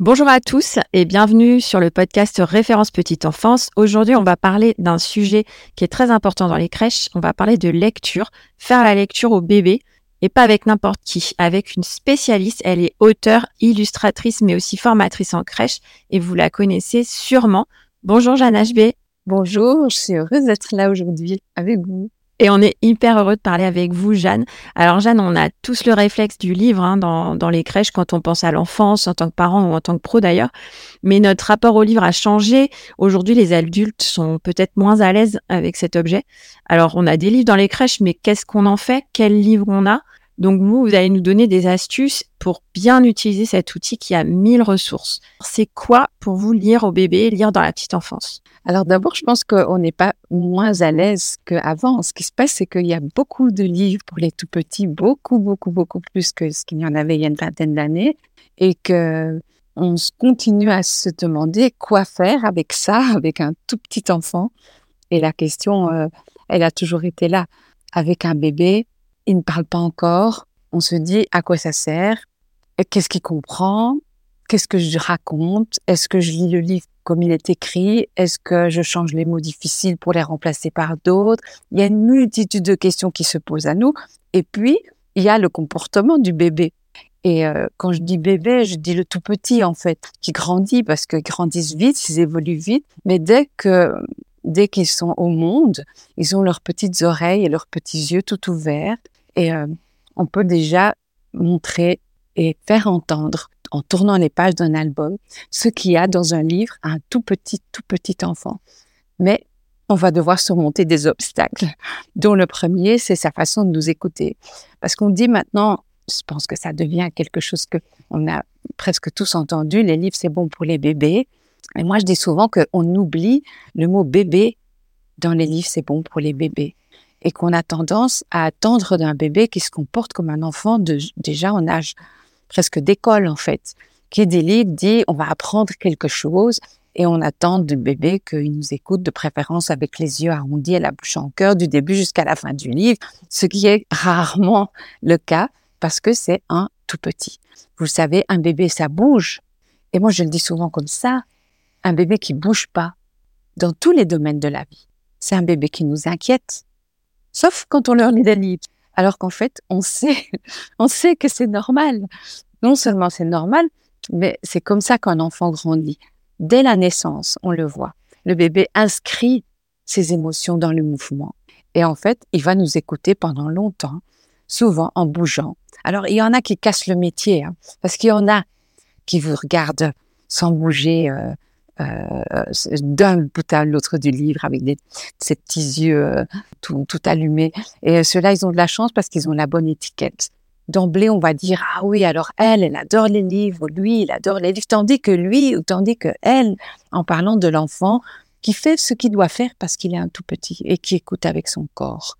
Bonjour à tous et bienvenue sur le podcast Référence Petite Enfance. Aujourd'hui, on va parler d'un sujet qui est très important dans les crèches. On va parler de lecture, faire la lecture au bébé et pas avec n'importe qui, avec une spécialiste. Elle est auteure, illustratrice, mais aussi formatrice en crèche et vous la connaissez sûrement. Bonjour Jeanne HB. Bonjour, je suis heureuse d'être là aujourd'hui avec vous. Et on est hyper heureux de parler avec vous, Jeanne. Alors, Jeanne, on a tous le réflexe du livre hein, dans, dans, les crèches quand on pense à l'enfance, en tant que parent ou en tant que pro d'ailleurs. Mais notre rapport au livre a changé. Aujourd'hui, les adultes sont peut-être moins à l'aise avec cet objet. Alors, on a des livres dans les crèches, mais qu'est-ce qu'on en fait? Quel livre on a? Donc vous, vous allez nous donner des astuces pour bien utiliser cet outil qui a mille ressources. C'est quoi pour vous lire au bébé, lire dans la petite enfance? Alors d'abord, je pense qu'on n'est pas moins à l'aise qu'avant. Ce qui se passe, c'est qu'il y a beaucoup de livres pour les tout petits, beaucoup, beaucoup, beaucoup plus que ce qu'il y en avait il y a une vingtaine d'années, et que on continue à se demander quoi faire avec ça, avec un tout petit enfant. Et la question, euh, elle a toujours été là. Avec un bébé, il ne parle pas encore. On se dit à quoi ça sert? Qu'est-ce qu'il comprend? Qu'est-ce que je raconte? Est-ce que je lis le livre comme il est écrit Est-ce que je change les mots difficiles pour les remplacer par d'autres? Il y a une multitude de questions qui se posent à nous. Et puis, il y a le comportement du bébé. Et euh, quand je dis bébé, je dis le tout petit en fait, qui grandit parce qu'ils grandissent vite, ils évoluent vite. Mais dès que dès qu'ils sont au monde, ils ont leurs petites oreilles et leurs petits yeux tout ouverts. Et euh, on peut déjà montrer et faire entendre, en tournant les pages d'un album, ce qu'il y a dans un livre à un tout petit, tout petit enfant. Mais on va devoir surmonter des obstacles, dont le premier, c'est sa façon de nous écouter. Parce qu'on dit maintenant, je pense que ça devient quelque chose que on a presque tous entendu, les livres, c'est bon pour les bébés. Et moi, je dis souvent qu'on oublie le mot bébé dans les livres, c'est bon pour les bébés. Et qu'on a tendance à attendre d'un bébé qui se comporte comme un enfant déjà en âge presque d'école, en fait. Qui dit, on va apprendre quelque chose et on attend du bébé qu'il nous écoute de préférence avec les yeux arrondis et la bouche en cœur du début jusqu'à la fin du livre, ce qui est rarement le cas parce que c'est un tout petit. Vous savez, un bébé, ça bouge. Et moi, je le dis souvent comme ça, un bébé qui bouge pas dans tous les domaines de la vie. C'est un bébé qui nous inquiète, sauf quand on leur lit des livres. Alors qu'en fait, on sait, on sait que c'est normal. Non seulement c'est normal, mais c'est comme ça qu'un enfant grandit. Dès la naissance, on le voit. Le bébé inscrit ses émotions dans le mouvement. Et en fait, il va nous écouter pendant longtemps, souvent en bougeant. Alors, il y en a qui cassent le métier, hein, parce qu'il y en a qui vous regardent sans bouger, euh, d'un bout à l'autre du livre avec des, ces petits yeux euh, tout, allumés. Et ceux-là, ils ont de la chance parce qu'ils ont la bonne étiquette. D'emblée, on va dire ah oui, alors elle, elle adore les livres, lui, il adore les livres, tandis que lui, ou tandis que elle, en parlant de l'enfant, qui fait ce qu'il doit faire parce qu'il est un tout petit et qui écoute avec son corps.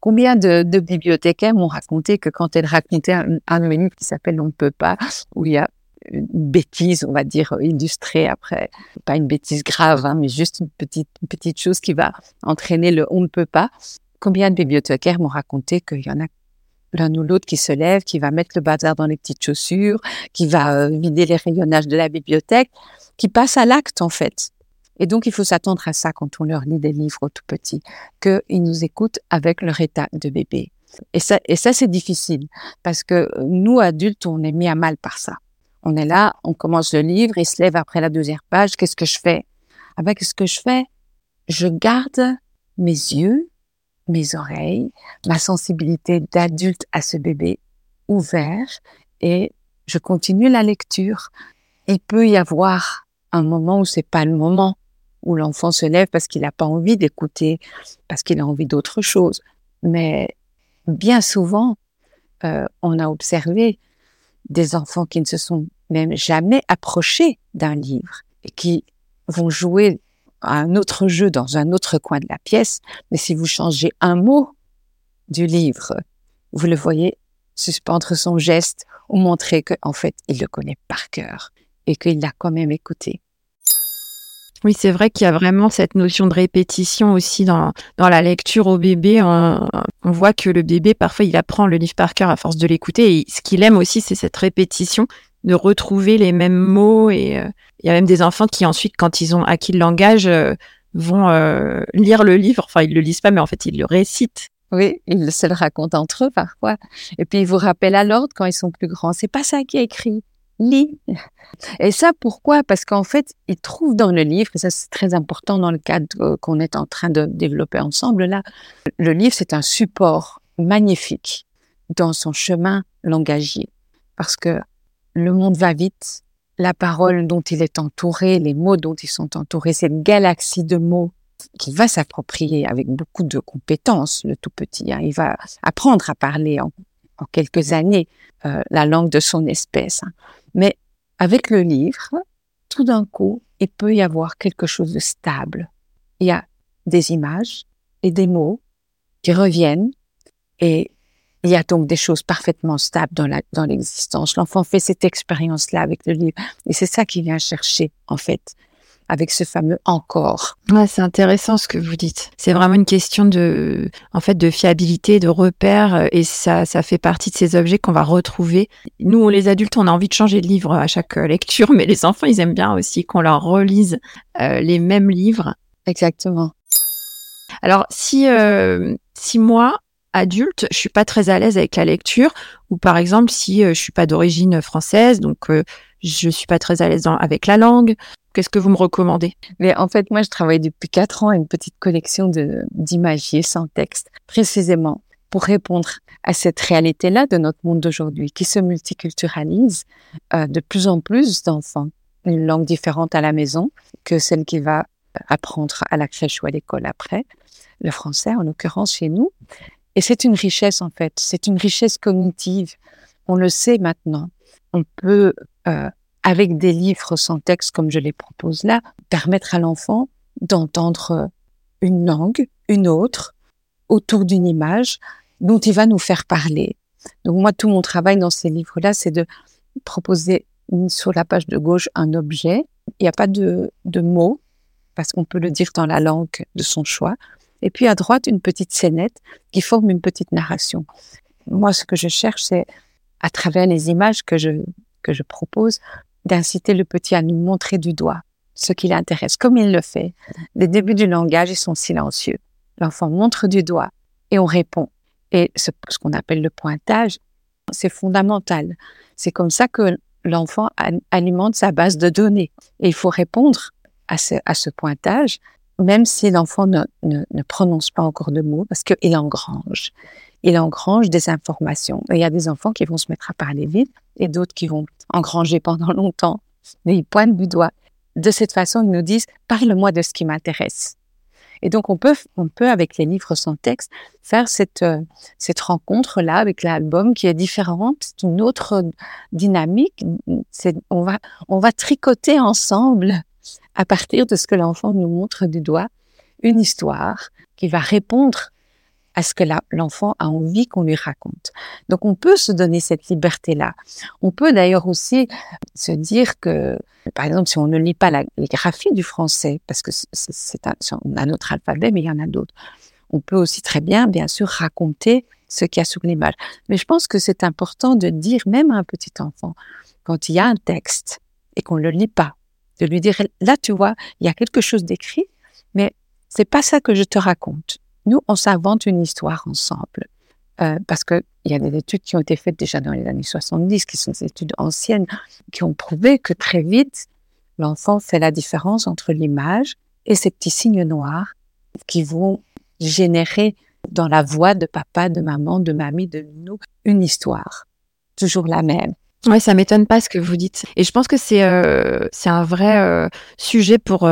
Combien de, bibliothécaires m'ont raconté que quand elles racontaient un, un livre qui s'appelle On ne peut pas, où il y a une bêtise, on va dire, illustrée après. Pas une bêtise grave, hein, mais juste une petite, petite chose qui va entraîner le on ne peut pas. Combien de bibliothécaires m'ont raconté qu'il y en a l'un ou l'autre qui se lève, qui va mettre le bazar dans les petites chaussures, qui va euh, vider les rayonnages de la bibliothèque, qui passe à l'acte en fait. Et donc il faut s'attendre à ça quand on leur lit des livres tout petits, qu'ils nous écoutent avec leur état de bébé. Et ça, et ça c'est difficile parce que nous adultes, on est mis à mal par ça On est là, on commence le livre, il se lève après la deuxième page. Qu'est-ce que je fais? Ah ben, qu'est-ce que je fais? Je garde mes yeux, mes oreilles, ma sensibilité d'adulte à ce bébé ouvert et je continue la lecture. Il peut y avoir un moment où c'est pas le moment où l'enfant se lève parce qu'il n'a pas envie d'écouter, parce qu'il a envie d'autre chose. Mais bien souvent, euh, on a observé des enfants qui ne se sont même jamais approchés d'un livre et qui vont jouer à un autre jeu dans un autre coin de la pièce. Mais si vous changez un mot du livre, vous le voyez suspendre son geste ou montrer qu'en fait, il le connaît par cœur et qu'il l'a quand même écouté. Oui, c'est vrai qu'il y a vraiment cette notion de répétition aussi dans, dans la lecture au bébé. On, voit que le bébé, parfois, il apprend le livre par cœur à force de l'écouter. Et ce qu'il aime aussi, c'est cette répétition, de retrouver les mêmes mots. Et euh, il y a même des enfants qui ensuite, quand ils ont acquis le langage, euh, vont euh, lire le livre. Enfin, ils le lisent pas, mais en fait, ils le récitent. Oui, ils se le racontent entre eux parfois. Et puis, ils vous rappellent à l'ordre quand ils sont plus grands. C'est pas ça qui est écrit lis. Et ça, pourquoi? Parce qu'en fait, ils trouvent dans le livre, et ça c'est très important dans le cadre qu'on est en train de développer ensemble là, le livre c'est un support magnifique dans son chemin langagier. Parce que le monde va vite, la parole dont il est entouré, les mots dont ils sont entourés, cette galaxie de mots qu'il va s'approprier avec beaucoup de compétences, le tout petit. Hein. Il va apprendre à parler en, quelques années euh, la langue de son espèce. Hein. Mais avec le livre, tout d'un coup, il peut y avoir quelque chose de stable. Il y a des images et des mots qui reviennent et il y a donc des choses parfaitement stables dans, la, dans l'existence. L'enfant fait cette expérience-là avec le livre et c'est ça qu'il vient chercher, en fait avec ce fameux encore. Ouais, c'est intéressant ce que vous dites. C'est vraiment une question de, en fait, de fiabilité, de repère, euh, et ça, ça fait partie de ces objets qu'on va retrouver. Nous, les adultes, on a envie de changer de livre à chaque euh, lecture, mais les enfants, ils aiment bien aussi qu'on leur relise euh, les mêmes livres. Exactement. Alors, si, si moi, adulte, je suis pas très à l'aise avec la lecture, ou par exemple, si je suis pas d'origine française, donc je suis pas très à l'aise avec la langue, Qu'est-ce que vous me recommandez? Mais en fait, moi, je travaille depuis quatre ans à une petite collection de d'imagiers sans texte, précisément pour répondre à cette réalité-là de notre monde d'aujourd'hui, qui se multiculturalise euh, de plus en plus d'enfants, une langue différente à la maison que celle qu'il va apprendre à la crèche ou à l'école après, le français en l'occurrence chez nous. Et c'est une richesse en fait, c'est une richesse cognitive. On le sait maintenant. On peut euh, avec des livres sans texte comme je les propose là, permettre à l'enfant d'entendre euh, une langue, une autre, autour d'une image dont il va nous faire parler. Donc moi, tout mon travail dans ces livres-là, c'est de proposer sur la page de gauche un objet. Il n'y a pas de, mots, parce qu'on peut le dire dans la langue de son choix. Et puis à droite, une petite scénette qui forme une petite narration. Moi, ce que je cherche, c'est à travers les images que je, que je propose, d'inciter le petit à nous montrer du doigt ce qui l'intéresse, comme il le fait. Les débuts du langage, ils sont silencieux. L'enfant montre du doigt et on répond. Et ce, qu'on appelle le pointage, c'est fondamental. C'est comme ça que l'enfant alimente sa base de données. Et il faut répondre à ce, à ce pointage, même si l'enfant ne, ne, ne, prononce pas encore de mots, parce qu'il engrange. Il engrange des informations. Il y a des enfants qui vont se mettre à parler vite et d'autres qui vont engranger pendant longtemps, mais ils pointent du doigt. De cette façon, ils nous disent parle-moi de ce qui m'intéresse. Et donc on peut, on peut avec les livres sans texte faire cette euh, cette rencontre là avec l'album qui est différente, c'est une autre dynamique. On va on va tricoter ensemble à partir de ce que l'enfant nous montre du doigt une histoire qui va répondre à ce que l'enfant a envie qu'on lui raconte. Donc on peut se donner cette liberté-là. On peut d'ailleurs aussi se dire que, par exemple, si on ne lit pas la, les graphies du français, parce que c'est un, un autre alphabet, mais il y en a d'autres, on peut aussi très bien, bien sûr, raconter ce qu'il y a sur l'image. Mais je pense que c'est important de dire même à un petit enfant, quand il y a un texte et qu'on ne le lit pas, de lui dire, là, tu vois, il y a quelque chose d'écrit, mais c'est pas ça que je te raconte. Nous, on s'invente une histoire ensemble. euh, parce qu'il y a des études qui ont été faites déjà dans les années 70, qui sont des études anciennes, qui ont prouvé que très vite, l'enfant fait la différence entre l'image et ces petits signes noirs qui vont générer dans la voix de papa, de maman, de mamie, de nous, une histoire. Toujours la même. Ouais, ça m'étonne pas ce que vous dites. Et je pense que c'est euh, un vrai euh, sujet pour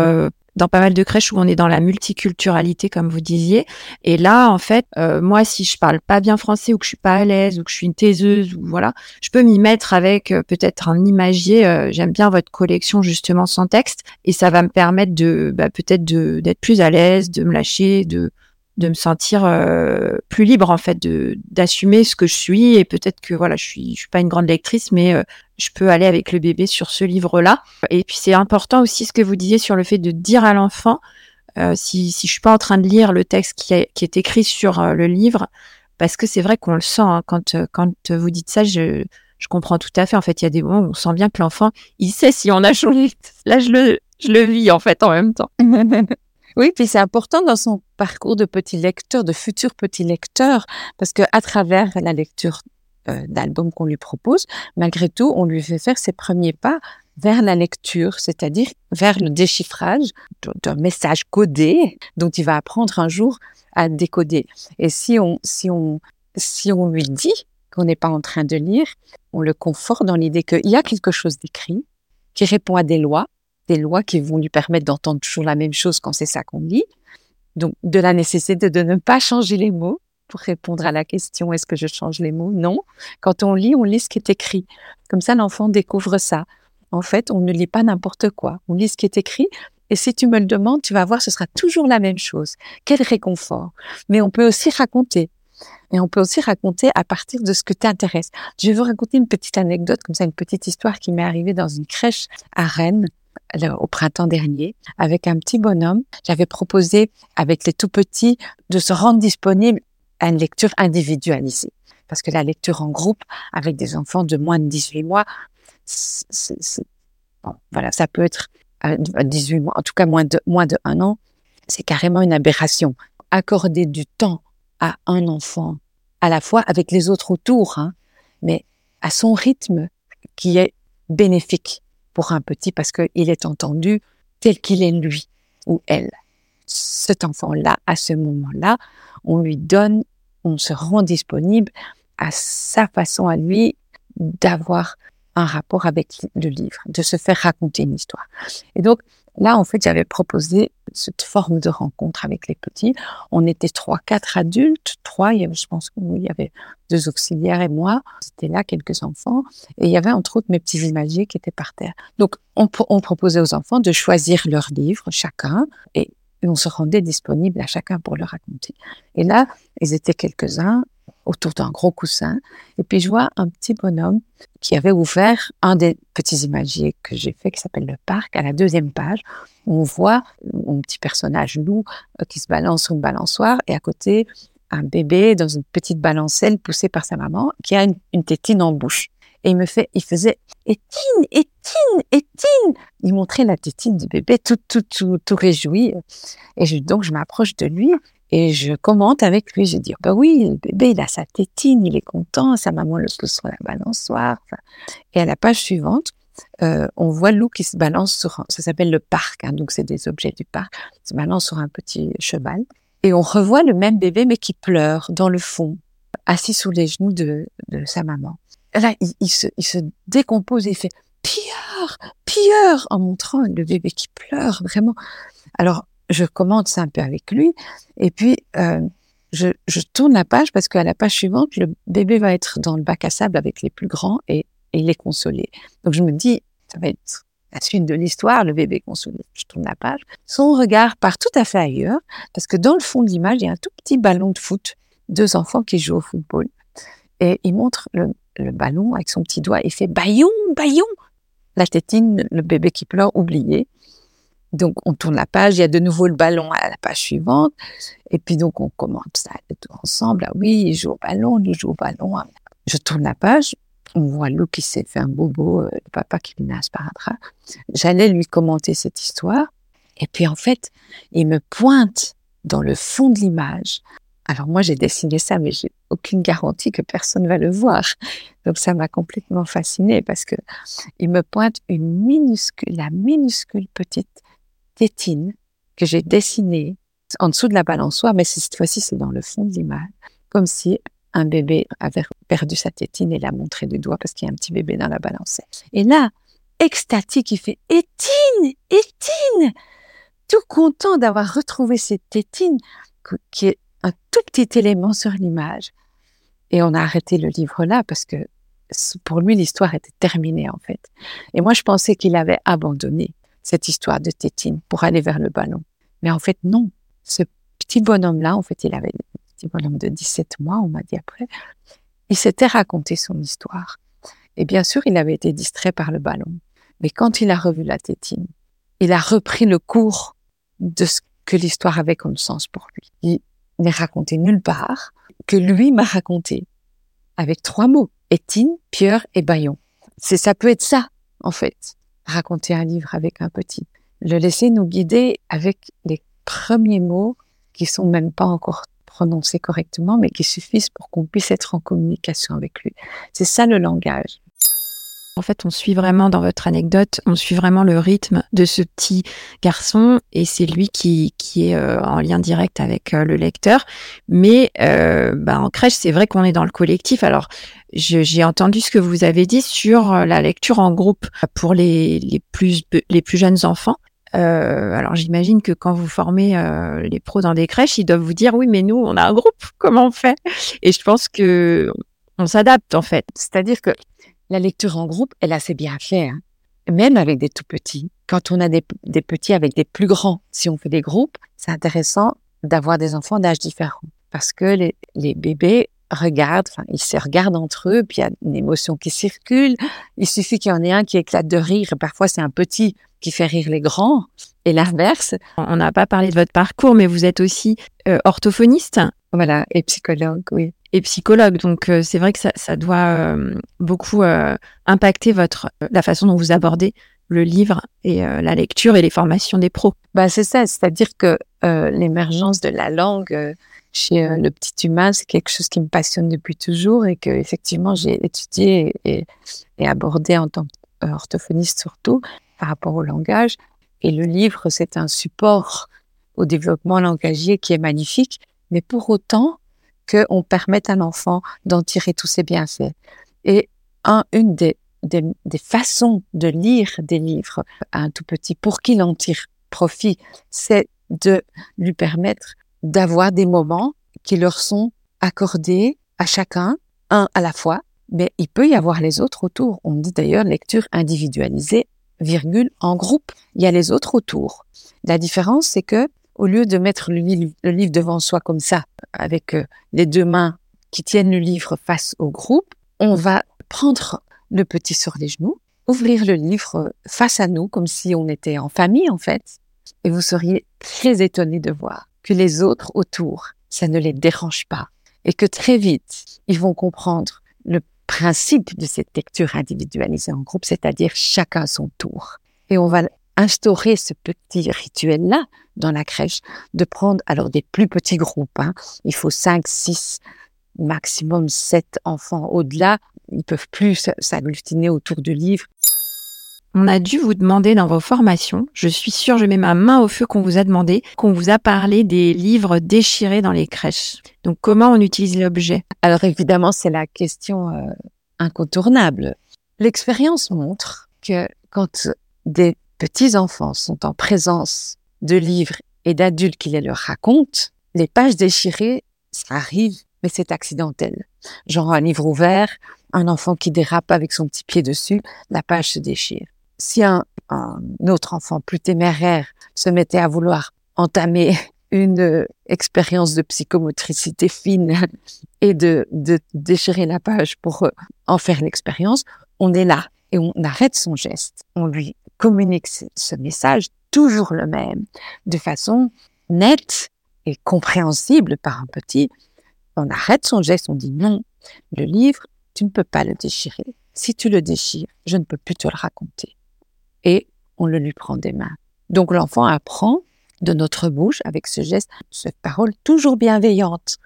dans pas mal de crèches où on est dans la multiculturalité, comme vous disiez. Et là, en fait, euh, moi, si je parle pas bien français ou que je suis pas à l'aise ou que je suis une taiseuse ou voilà, je peux m'y mettre avec euh, peut-être un imagier. Euh, j'aime bien votre collection justement sans texte et ça va me permettre de bah, peut-être d'être plus à l'aise, de me lâcher, de de me sentir euh, plus libre en fait de d'assumer ce que je suis et peut-être que voilà je suis je suis pas une grande lectrice mais euh, je peux aller avec le bébé sur ce livre là et puis c'est important aussi ce que vous disiez sur le fait de dire à l'enfant euh, si si je suis pas en train de lire le texte qui, qui est écrit sur le livre parce que c'est vrai qu'on le sent hein, quand quand vous dites ça je je comprends tout à fait. En fait il y a des moments où on sent bien que l'enfant il sait si on a changé. Là je le je le vis en fait en même temps Oui, puis c'est important dans son parcours de petit lecteur, de futur petit lecteur, parce que à travers la lecture euh, d'albums qu'on lui propose, malgré tout, on lui fait faire ses premiers pas vers la lecture, c'est-à-dire vers le déchiffrage d'un message codé dont il va apprendre un jour à décoder. Et si on, si on, si on lui dit qu'on n'est pas en train de lire, on le conforte dans l'idée qu'il y a quelque chose d'écrit qui répond à des lois des lois qui vont lui permettre d'entendre toujours la même chose quand c'est ça qu'on lit. Donc, de la nécessité de ne pas changer les mots pour répondre à la question est-ce que je change les mots? Non. Quand on lit, on lit ce qui est écrit. Comme ça, l'enfant découvre ça. En fait, on ne lit pas n'importe quoi. On lit ce qui est écrit. Et si tu me le demandes, tu vas voir, ce sera toujours la même chose. Quel réconfort. Mais on peut aussi raconter. Et on peut aussi raconter à partir de ce que t'intéresse. Je vais vous raconter une petite anecdote, comme ça, une petite histoire qui m'est arrivée dans une crèche à Rennes au printemps dernier avec un petit bonhomme. J'avais proposé avec les tout petits de se rendre disponible à une lecture individualisée. Parce que la lecture en groupe avec des enfants de moins de 18 mois, bon, voilà, ça peut être à 18 mois, en tout cas moins de, moins de un an, c'est carrément une aberration. Accorder du temps à un enfant, à la fois avec les autres autour, hein, mais à son rythme qui est bénéfique pour un petit parce qu'il est entendu tel qu'il est lui ou elle. Cet enfant-là, à ce moment-là, on lui donne, on se rend disponible à sa façon à lui d'avoir un rapport avec le livre, de se faire raconter une histoire. Et donc, Là, en fait, j'avais proposé cette forme de rencontre avec les petits. On était trois, quatre adultes, trois, je pense qu'il y avait deux auxiliaires et moi. C'était là quelques enfants. Et il y avait entre autres mes petits imagiers qui étaient par terre. Donc, on, on proposait aux enfants de choisir leur livre, chacun, et on se rendait disponible à chacun pour le raconter. Et là, ils étaient quelques-uns autour d'un gros coussin. Et puis je vois un petit bonhomme qui avait ouvert un des petits imagiers que j'ai fait qui s'appelle le parc à la deuxième page. On voit un petit personnage loup euh, qui se balance sur une balançoire et à côté un bébé dans une petite balancelle poussée par sa maman qui a une, tétine en bouche. Et il me fait, il faisait Étine, Étine, Étine. Il montrait la tétine du bébé tout, tout, tout, tout réjoui. Et donc je m'approche de lui et je commente avec lui, je dis, bah oui, le bébé, il a sa tétine, il est content, sa maman le pousse sur la balançoire. Et à la page suivante, euh, on voit Lou qui se balance sur, ça s'appelle le parc, hein, donc c'est des objets du parc, se balance sur un petit cheval. Et on revoit le même bébé, mais qui pleure dans le fond, assis sous les genoux de, sa maman. Là, il, se, décompose et il fait pire, pire, en montrant le bébé qui pleure, vraiment. Alors, je commente ça un peu avec lui, et puis euh, je, je, tourne la page parce qu'à la page suivante, le bébé va être dans le bac à sable avec les plus grands et, et il est consolé. Donc je me dis, ça va être la suite de l'histoire, le bébé consolé. Je tourne la page. Son regard part tout à fait ailleurs parce que dans le fond de l'image, il y a un tout petit ballon de foot, deux enfants qui jouent au football. Et il montre le, le ballon avec son petit doigt et fait baillon, baillon. La tétine, le bébé qui pleure, oublié. Donc, on tourne la page, il y a de nouveau le ballon à la page suivante. Et puis, donc, on commente ça ensemble. Ah oui, il joue au ballon, il joue au ballon. Je tourne la page, on voit Lou qui s'est fait un bobo, euh, le papa qui lui met un. J'allais lui commenter cette histoire. Et puis, en fait, il me pointe dans le fond de l'image. Alors, moi, j'ai dessiné ça, mais aucune garantie que personne va le voir. Donc ça m'a complètement fascinée parce que il me pointe une minuscule, la minuscule petite tétine que j'ai dessinée en dessous de la balançoire, mais cette fois-ci c'est dans le fond de l'image, comme si un bébé avait perdu sa tétine et l'a montré du doigt parce qu'il y a un petit bébé dans la balançoire. Et là, extatique, il fait Étine, Étine, tout content d'avoir retrouvé cette tétine qui est un tout petit élément sur l'image. Et on a arrêté le livre là parce que pour lui, l'histoire était terminée en fait. Et moi, je pensais qu'il avait abandonné cette histoire de tétine pour aller vers le ballon. Mais en fait, non. Ce petit bonhomme-là, en fait, il avait un petit bonhomme de 17 mois, on m'a dit après, il s'était raconté son histoire. Et bien sûr, il avait été distrait par le ballon. Mais quand il a revu la tétine, il a repris le cours de ce que l'histoire avait comme sens pour lui. Il n'est raconté nulle part que lui m'a raconté avec trois mots Étine, Pierre et Bayon. C'est ça peut être ça en fait. Raconter un livre avec un petit, le laisser nous guider avec les premiers mots qui sont même pas encore prononcés correctement, mais qui suffisent pour qu'on puisse être en communication avec lui. C'est ça le langage. En fait, on suit vraiment dans votre anecdote, on suit vraiment le rythme de ce petit garçon et c'est lui qui, qui est euh, en lien direct avec euh, le lecteur. Mais euh, bah, en crèche, c'est vrai qu'on est dans le collectif. Alors, j'ai entendu ce que vous avez dit sur la lecture en groupe pour les, les, plus, les plus jeunes enfants. alors j'imagine que quand vous formez les pros dans des crèches, ils doivent vous dire oui, mais nous on a un groupe, comment on fait? Et je pense que on s'adapte en fait. C'est-à-dire que la lecture en groupe, elle a assez bien fait, hein. même avec des tout petits. Quand on a des, petits avec des plus grands, si on fait des groupes, c'est intéressant d'avoir des enfants d'âge différents parce que les, les bébés regardent, enfin, ils se regardent entre eux, puis il y a une émotion qui circule. Il suffit qu'il y en ait un qui éclate de rire. Parfois, c'est un petit qui fait rire les grands, et l'inverse. On n'a pas parlé de votre parcours, mais vous êtes aussi euh, orthophoniste. Voilà, et psychologue, oui et psychologue. Donc euh, c'est vrai que ça, doit euh, beaucoup euh, impacter votre la façon dont vous abordez le livre et la lecture et les formations des pros. Bah c'est ça, c'est-à-dire que l'émergence de la langue chez le petit humain, c'est quelque chose qui me passionne depuis toujours et que effectivement j'ai étudié et, et, abordé en tant qu'orthophoniste surtout par rapport au langage. Et le livre, c'est un support au développement langagier qui est magnifique, mais pour autant, qu'on permette à l'enfant d'en tirer tous ses bienfaits. Et un, une des, des, des, façons de lire des livres à un tout petit pour qu'il en tire profit, c'est de lui permettre d'avoir des moments qui leur sont accordés à chacun, un à la fois, mais il peut y avoir les autres autour. On dit d'ailleurs lecture individualisée, virgule, en groupe. Il y a les autres autour. La différence, c'est que au lieu de mettre le livre, devant soi comme ça, avec euh, les deux mains qui tiennent le livre face au groupe, on va prendre le petit sur les genoux, ouvrir le livre face à nous, comme si on était en famille en fait, et vous seriez très étonné de voir que les autres autour, ça ne les dérange pas, et que très vite, ils vont comprendre le principe de cette lecture individualisée en groupe, c'est-à-dire chacun son tour. Et on va instaurer ce petit rituel-là dans la crèche, de prendre alors des plus petits groupes. Hein. Il faut 5, 6, maximum 7 enfants. Au-delà, ils peuvent plus s'agglutiner autour du livre. On a dû vous demander dans vos formations, je suis sûre, je mets ma main au feu qu'on vous a demandé, qu'on vous a parlé des livres déchirés dans les crèches. Donc comment on utilise l'objet? Alors évidemment, c'est la question euh, incontournable. L'expérience montre que quand des petits enfants sont en présence de livres et d'adultes qui les leur racontent, les pages déchirées, ça arrive, mais c'est accidentel. Genre un livre ouvert, un enfant qui dérape avec son petit pied dessus, la page se déchire. Si un, autre enfant plus téméraire se mettait à vouloir entamer une expérience de psychomotricité fine et de, de déchirer la page pour en faire l'expérience, on est là et on arrête son geste. On lui communique ce message toujours le même, de façon nette et compréhensible par un petit. On arrête son geste, on dit non, le livre, tu ne peux pas le déchirer. Si tu le déchires, je ne peux plus te le raconter. Et on le lui prend des mains. Donc l'enfant apprend de notre bouche, avec ce geste, cette parole toujours bienveillante.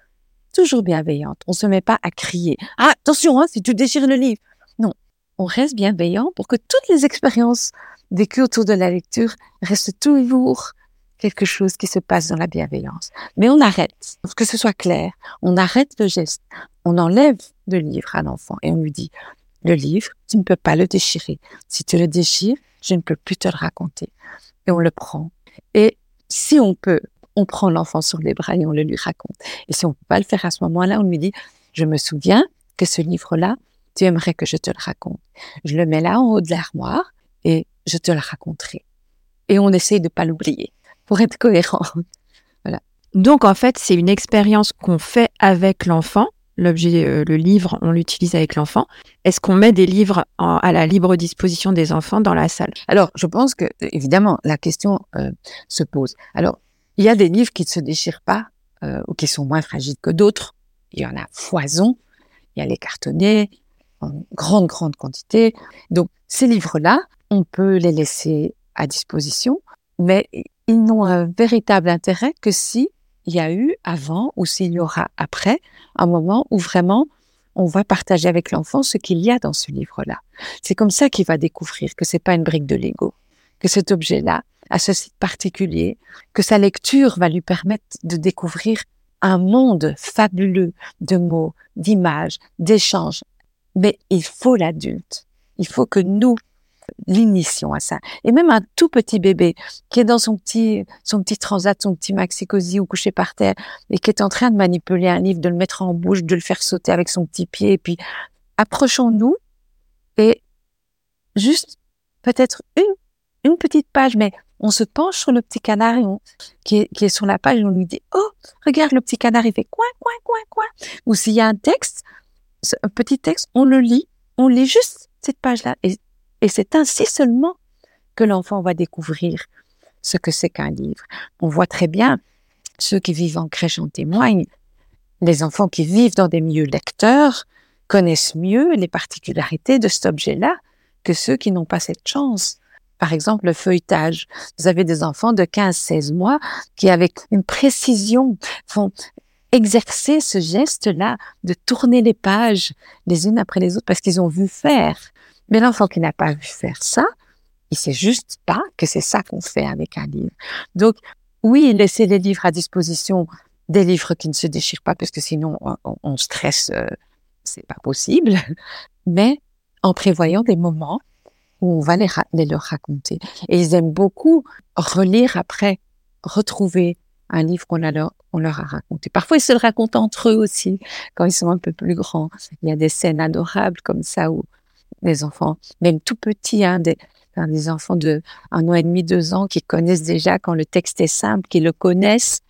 toujours bienveillante. On se met pas à crier. Ah, attention, hein, si tu déchires le livre. Non, on reste bienveillant pour que toutes les expériences vécues autour de la lecture restent toujours quelque chose qui se passe dans la bienveillance. Mais on arrête, pour que ce soit clair, on arrête le geste, on enlève le livre à l'enfant et on lui dit, le livre, tu ne peux pas le déchirer. Si tu le déchires, je ne peux plus te le raconter. Et on le prend. Et si on peut, on prend l'enfant sur les bras et on le lui raconte. Et si on peut pas le faire à ce moment-là, on lui dit, je me souviens que ce livre-là, tu aimerais que je te le raconte. Je le mets là en haut de l'armoire et je te le raconterai. Et on essaye de pas l'oublier pour être cohérent. voilà. Donc en fait, c'est une expérience qu'on fait avec l'enfant. L'objet, euh, le livre, on l'utilise avec l'enfant. Est-ce qu'on met des livres à la libre disposition des enfants dans la salle? Alors, je pense que évidemment la question euh, se pose. Alors, il y a des livres qui ne se déchirent pas euh, ou qui sont moins fragiles que d'autres. Il y en a foison. Il y a les cartonnés en grande grande quantité. Donc ces livres-là, on peut les laisser à disposition, mais ils n'ont un véritable intérêt que si il y a eu avant ou s'il y aura après un moment où vraiment on va partager avec l'enfant ce qu'il y a dans ce livre-là. C'est comme ça qu'il va découvrir que c'est pas une brique de Lego, que cet objet-là a ce site particulier, que sa lecture va lui permettre de découvrir un monde fabuleux de mots, d'images, d'échanges. Mais il faut l'adulte. Il faut que nous, l'initiation à ça. Et même un tout petit bébé qui est dans son petit, son petit transat, son petit maxi cosy ou couché par terre et qui est en train de manipuler un livre, de le mettre en bouche, de le faire sauter avec son petit pied et puis approchons-nous et juste peut-être une, une petite page, mais on se penche sur le petit canard qui, est, qui est sur la page et on lui dit, oh, regarde le petit canard, il fait coin, coin, coin, coin. Ou s'il y a un texte, un petit texte, on le lit, on lit juste cette page-là. Et et c'est ainsi seulement que l'enfant va découvrir ce que c'est qu'un livre. On voit très bien, ceux qui vivent en crèche en témoignent, les enfants qui vivent dans des milieux lecteurs connaissent mieux les particularités de cet objet-là que ceux qui n'ont pas cette chance. Par exemple, le feuilletage. Vous avez des enfants de 15-16 mois qui, avec une précision, vont exercer ce geste-là de tourner les pages les unes après les autres parce qu'ils ont vu faire. Mais l'enfant qui n'a pas vu faire ça, il sait juste pas que c'est ça qu'on fait avec un livre. Donc, oui, laisser les livres à disposition, des livres qui ne se déchirent pas, parce que sinon on, stresse, euh, c'est pas possible. Mais en prévoyant des moments où on va les, leur raconter. Et ils aiment beaucoup relire après, retrouver un livre qu'on leur, on leur a raconté. Parfois, ils se le racontent entre eux aussi, quand ils sont un peu plus grands. Il y a des scènes adorables comme ça où des enfants, même tout petits, hein, des, des enfants de un an et demi, deux ans qui connaissent déjà quand le texte est simple, qui le connaissent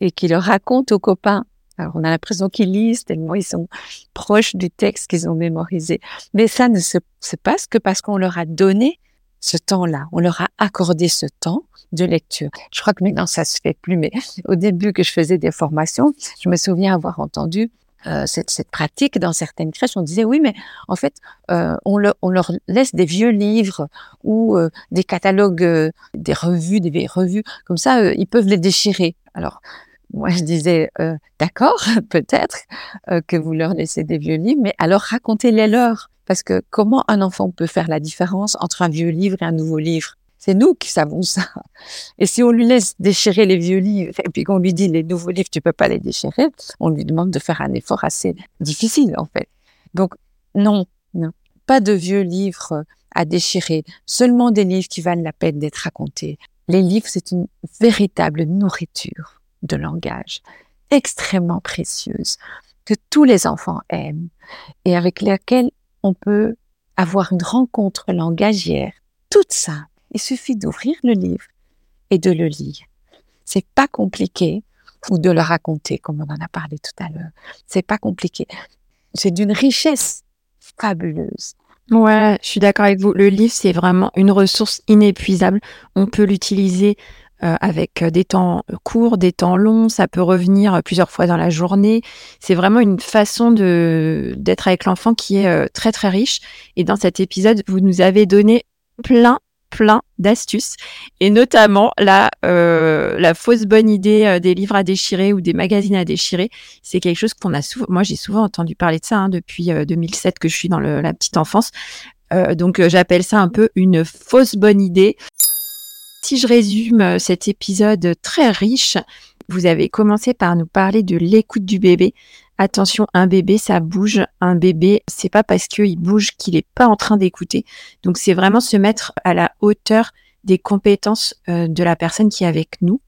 et qui le racontent aux copains. Alors, on a l'impression qu'ils lisent tellement ils sont proches du texte qu'ils ont mémorisé. Mais ça ne se, passe que parce qu'on leur a donné ce temps-là. On leur a accordé ce temps de lecture. Je crois que maintenant ça se fait plus, mais au début que je faisais des formations, je me souviens avoir entendu euh, cette, cette, pratique dans certaines crèches. On disait oui, mais en fait, euh, on, on, leur laisse des vieux livres ou euh, des catalogues, euh, des revues, des revues comme ça, ils peuvent les déchirer. Alors moi, je disais d'accord, peut-être que vous leur laissez des vieux livres, mais alors racontez-les leur. Parce que comment un enfant peut faire la différence entre un vieux livre et un nouveau livre? C'est nous qui savons ça. Et si on lui laisse déchirer les vieux livres et puis qu'on lui dit les nouveaux livres, tu peux pas les déchirer, on lui demande de faire un effort assez difficile, en fait. Donc, non, non. Pas de vieux livres à déchirer. Seulement des livres qui valent la peine d'être racontés. Les livres, c'est une véritable nourriture de langage extrêmement précieuse que tous les enfants aiment et avec laquelle on peut avoir une rencontre langagière toute simple il suffit d'ouvrir le livre et de le lire. C'est pas compliqué ou de le raconter comme on en a parlé tout à l'heure. C'est pas compliqué. C'est d'une richesse fabuleuse. Ouais, je suis d'accord avec vous. Le livre, c'est vraiment une ressource inépuisable. On peut l'utiliser euh, avec des temps courts, des temps longs. Ça peut revenir plusieurs fois dans la journée. C'est vraiment une façon de d'être avec l'enfant qui est euh, très très riche. Et dans cet épisode, vous nous avez donné plein plein d'astuces et notamment la euh, fausse bonne idée euh, des livres à déchirer ou des magazines à déchirer. C'est quelque chose qu'on a souvent. Moi, j'ai souvent entendu parler de ça hein, depuis 2007 que je suis dans la petite enfance. donc, j'appelle ça un peu une fausse bonne idée. Si je résume cet épisode très riche, vous avez commencé par nous parler de l'écoute du bébé. Attention, un bébé, ça bouge. Un bébé, c'est pas parce qu'il bouge qu'il est pas en train d'écouter. Donc, c'est vraiment se mettre à la hauteur des compétences euh, de la personne qui est avec nous.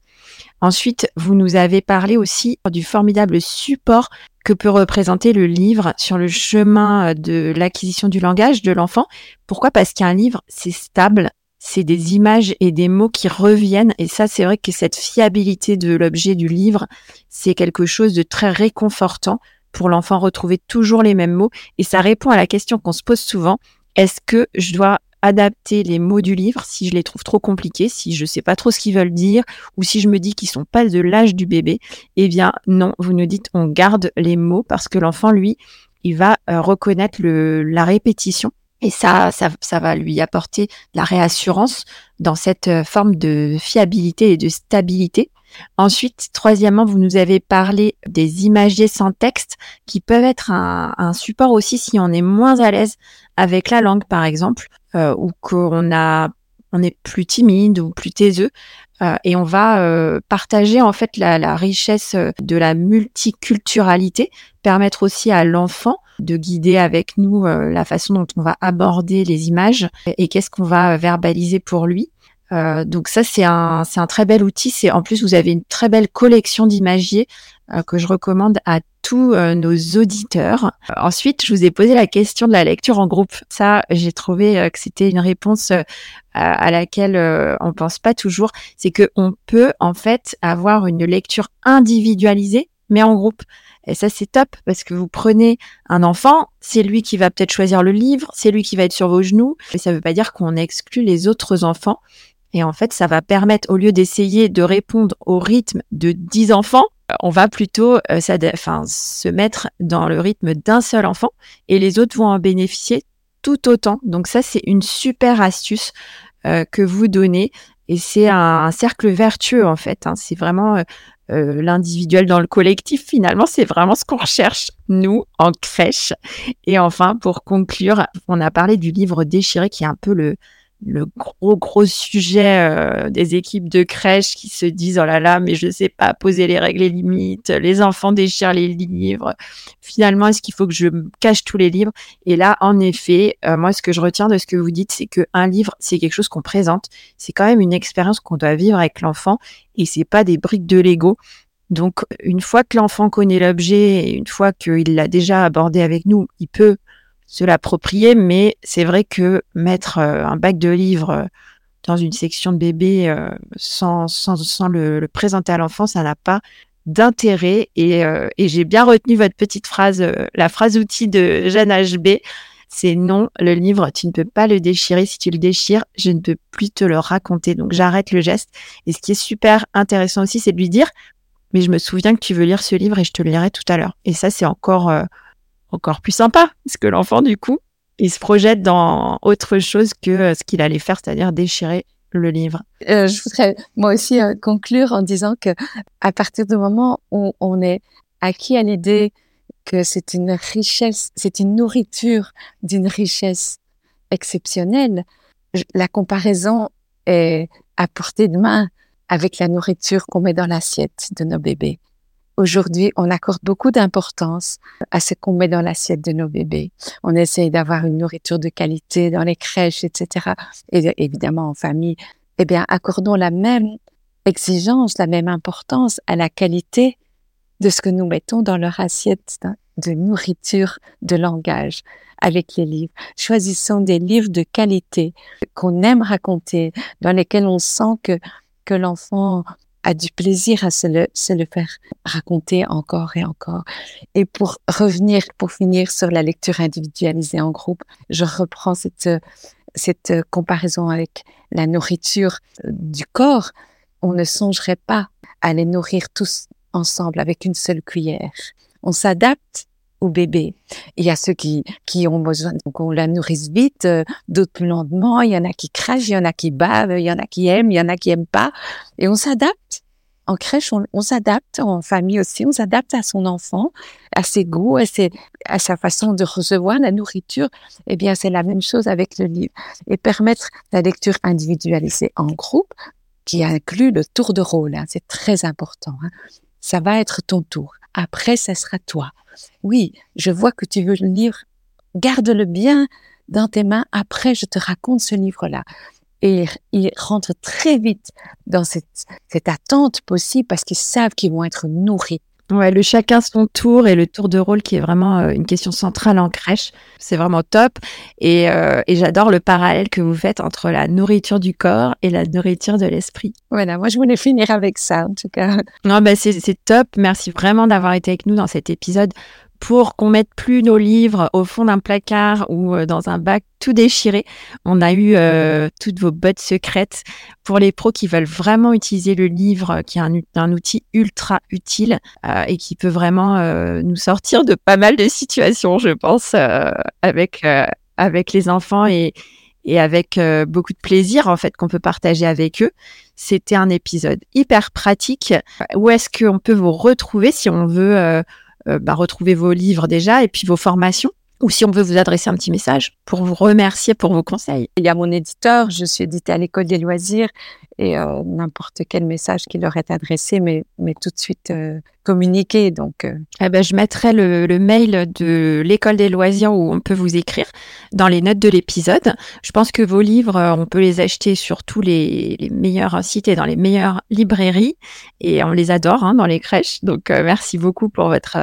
Ensuite, vous nous avez parlé aussi du formidable support que peut représenter le livre sur le chemin de l'acquisition du langage de l'enfant. Pourquoi? Parce qu'un livre, c'est stable, c'est des images et des mots qui reviennent. Et ça, c'est vrai que cette fiabilité de l'objet du livre, c'est quelque chose de très réconfortant pour l'enfant retrouver toujours les mêmes mots. Et ça répond à la question qu'on se pose souvent. Est-ce que je dois adapter les mots du livre si je les trouve trop compliqués, si je sais pas trop ce qu'ils veulent dire, ou si je me dis qu'ils sont pas de l'âge du bébé, eh bien non, vous nous dites on garde les mots parce que l'enfant, lui, il va euh, reconnaître la répétition et ça, ça, ça, va lui apporter la réassurance dans cette euh, forme de fiabilité et de stabilité. Ensuite, troisièmement, vous nous avez parlé des imagiers sans texte qui peuvent être un, support aussi si on est moins à l'aise avec la langue, par exemple, euh, ou qu'on a on est plus timide ou plus taiseux. Euh, et on va euh, partager en fait la, richesse de la multiculturalité, permettre aussi à l'enfant de guider avec nous euh, la façon dont on va aborder les images et qu'est-ce qu'on va verbaliser pour lui. Euh, donc ça c'est un c'est un très bel outil. C'est en plus vous avez une très belle collection d'imagiers euh, que je recommande à tous nos auditeurs. ensuite, je vous ai posé la question de la lecture en groupe. Ça, j'ai trouvé que c'était une réponse à laquelle on pense pas toujours. C'est que on peut en fait avoir une lecture individualisée mais en groupe. Et ça, c'est top parce que vous prenez un enfant, c'est lui qui va peut-être choisir le livre, c'est lui qui va être sur vos genoux. Mais ça ne veut pas dire qu'on exclut les autres enfants. Et en fait, ça va permettre, au lieu d'essayer de répondre au rythme de 10 enfants, on va plutôt euh, enfin, se mettre dans le rythme d'un seul enfant et les autres vont en bénéficier tout autant. Donc ça, c'est une super astuce euh, que vous donnez. Et c'est un, cercle vertueux en fait. Hein. C'est vraiment euh, l'individuel dans le collectif, finalement, c'est vraiment ce qu'on recherche, nous, en crèche. Et enfin, pour conclure, on a parlé du livre déchiré qui est un peu le, le gros gros sujet euh, des équipes de crèche qui se disent oh là là mais je sais pas poser les règles et limites les enfants déchirent les livres. Finalement est-ce qu'il faut que je cache tous les livres? Et là en effet euh, moi ce que je retiens de ce que vous dites c'est que un livre c'est quelque chose qu'on présente. C'est quand même une expérience qu'on doit vivre avec l'enfant et c'est pas des briques de Lego. Donc une fois que l'enfant connaît l'objet et une fois qu'il l'a déjà abordé avec nous il peut se l'approprier, mais c'est vrai que mettre euh, un bac de livres euh, dans une section de bébé euh, sans, sans, sans le, présenter à l'enfant, ça n'a pas d'intérêt. Et, et j'ai bien retenu votre petite phrase, la phrase outil de Jeanne HB. C'est non, le livre, tu ne peux pas le déchirer. Si tu le déchires, je ne peux plus te le raconter. Donc j'arrête le geste. Et ce qui est super intéressant aussi, c'est de lui dire, mais je me souviens que tu veux lire ce livre et je te le lirai tout à l'heure. Et ça, c'est encore encore plus sympa, parce que l'enfant, du coup, il se projette dans autre chose que euh, ce qu'il allait faire, c'est-à-dire déchirer le livre. Euh, je voudrais moi aussi euh, conclure en disant que à partir du moment où on est acquis à l'idée que c'est une richesse, c'est une nourriture d'une richesse exceptionnelle, la comparaison est à portée de main avec la nourriture qu'on met dans l'assiette de nos bébés. Aujourd'hui, on accorde beaucoup d'importance à ce qu'on met dans l'assiette de nos bébés. On essaye d'avoir une nourriture de qualité dans les crèches, etc. Et évidemment, en famille, eh bien, accordons la même exigence, la même importance à la qualité de ce que nous mettons dans leur assiette de nourriture de langage avec les livres. Choisissons des livres de qualité qu'on aime raconter, dans lesquels on sent que, que l'enfant a du plaisir à se le, faire raconter encore et encore. Et pour revenir, pour finir sur la lecture individualisée en groupe, je reprends cette, comparaison avec la nourriture du corps. On ne songerait pas à les nourrir tous ensemble avec une seule cuillère. On s'adapte au bébé. Il y a ceux qui, ont besoin qu'on la nourrisse vite, euh, d'autres plus lentement. Il y en a qui crachent, il y en a qui bavent, il y en a qui aiment, il y en a qui aiment pas. Et on s'adapte. En crèche, on, s'adapte, en famille aussi, on s'adapte à son enfant, à ses goûts, à, sa façon de recevoir la nourriture. Eh bien, c'est la même chose avec le livre. Et permettre la lecture individualisée en groupe, qui inclut le tour de rôle. Hein, c'est très important. Hein. Ça va être ton tour. Après, ça sera toi. Oui, je vois que tu veux le livre. Garde-le bien dans tes mains. Après, je te raconte ce livre-là. Et ils rentrent très vite dans cette, cette attente possible parce qu'ils savent qu'ils vont être nourris. Ouais, le chacun son tour et le tour de rôle qui est vraiment euh, une question centrale en crèche. C'est vraiment top. Et, euh, et j'adore le parallèle que vous faites entre la nourriture du corps et la nourriture de l'esprit. Voilà, moi je voulais finir avec ça en tout cas. Non, bah c'est top. Merci vraiment d'avoir été avec nous dans cet épisode pour qu'on mette plus nos livres au fond d'un placard ou euh, dans un bac tout déchiré. On a eu euh, toutes vos bottes secrètes pour les pros qui veulent vraiment utiliser le livre, qui est un, outil ultra utile euh, et qui peut vraiment nous sortir de pas mal de situations, je pense, avec avec les enfants et et avec beaucoup de plaisir en fait qu'on peut partager avec eux. C'était un épisode hyper pratique. Où est-ce qu'on peut vous retrouver si on veut euh, bah, retrouver vos livres déjà et puis vos formations ou si on veut vous adresser un petit message pour vous remercier pour vos conseils. Il y a mon éditeur, je suis éditée à l'école des loisirs et euh, n'importe quel message qui leur est adressé, mais, mais tout de suite euh, communiqué. Donc, euh. eh ben, je mettrai le, le mail de l'école des loisirs où on peut vous écrire dans les notes de l'épisode. Je pense que vos livres, on peut les acheter sur tous les, les meilleurs sites et dans les meilleures librairies et on les adore hein, dans les crèches. Donc, merci beaucoup pour votre,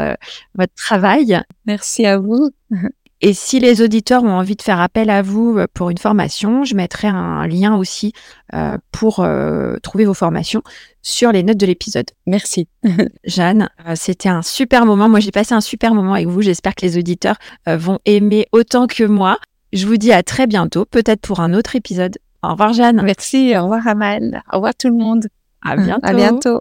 votre travail. Merci à vous. Et si les auditeurs ont envie de faire appel à vous euh, pour une formation, je mettrai un lien aussi euh, pour euh, trouver vos formations sur les notes de l'épisode. Merci. Jeanne, c'était un super moment. Moi, j'ai passé un super moment avec vous. J'espère que les auditeurs vont aimer autant que moi. Je vous dis à très bientôt, peut-être pour un autre épisode. Au revoir, Jeanne. Merci. Au revoir, Amal. Au revoir, tout le monde. À bientôt. À bientôt.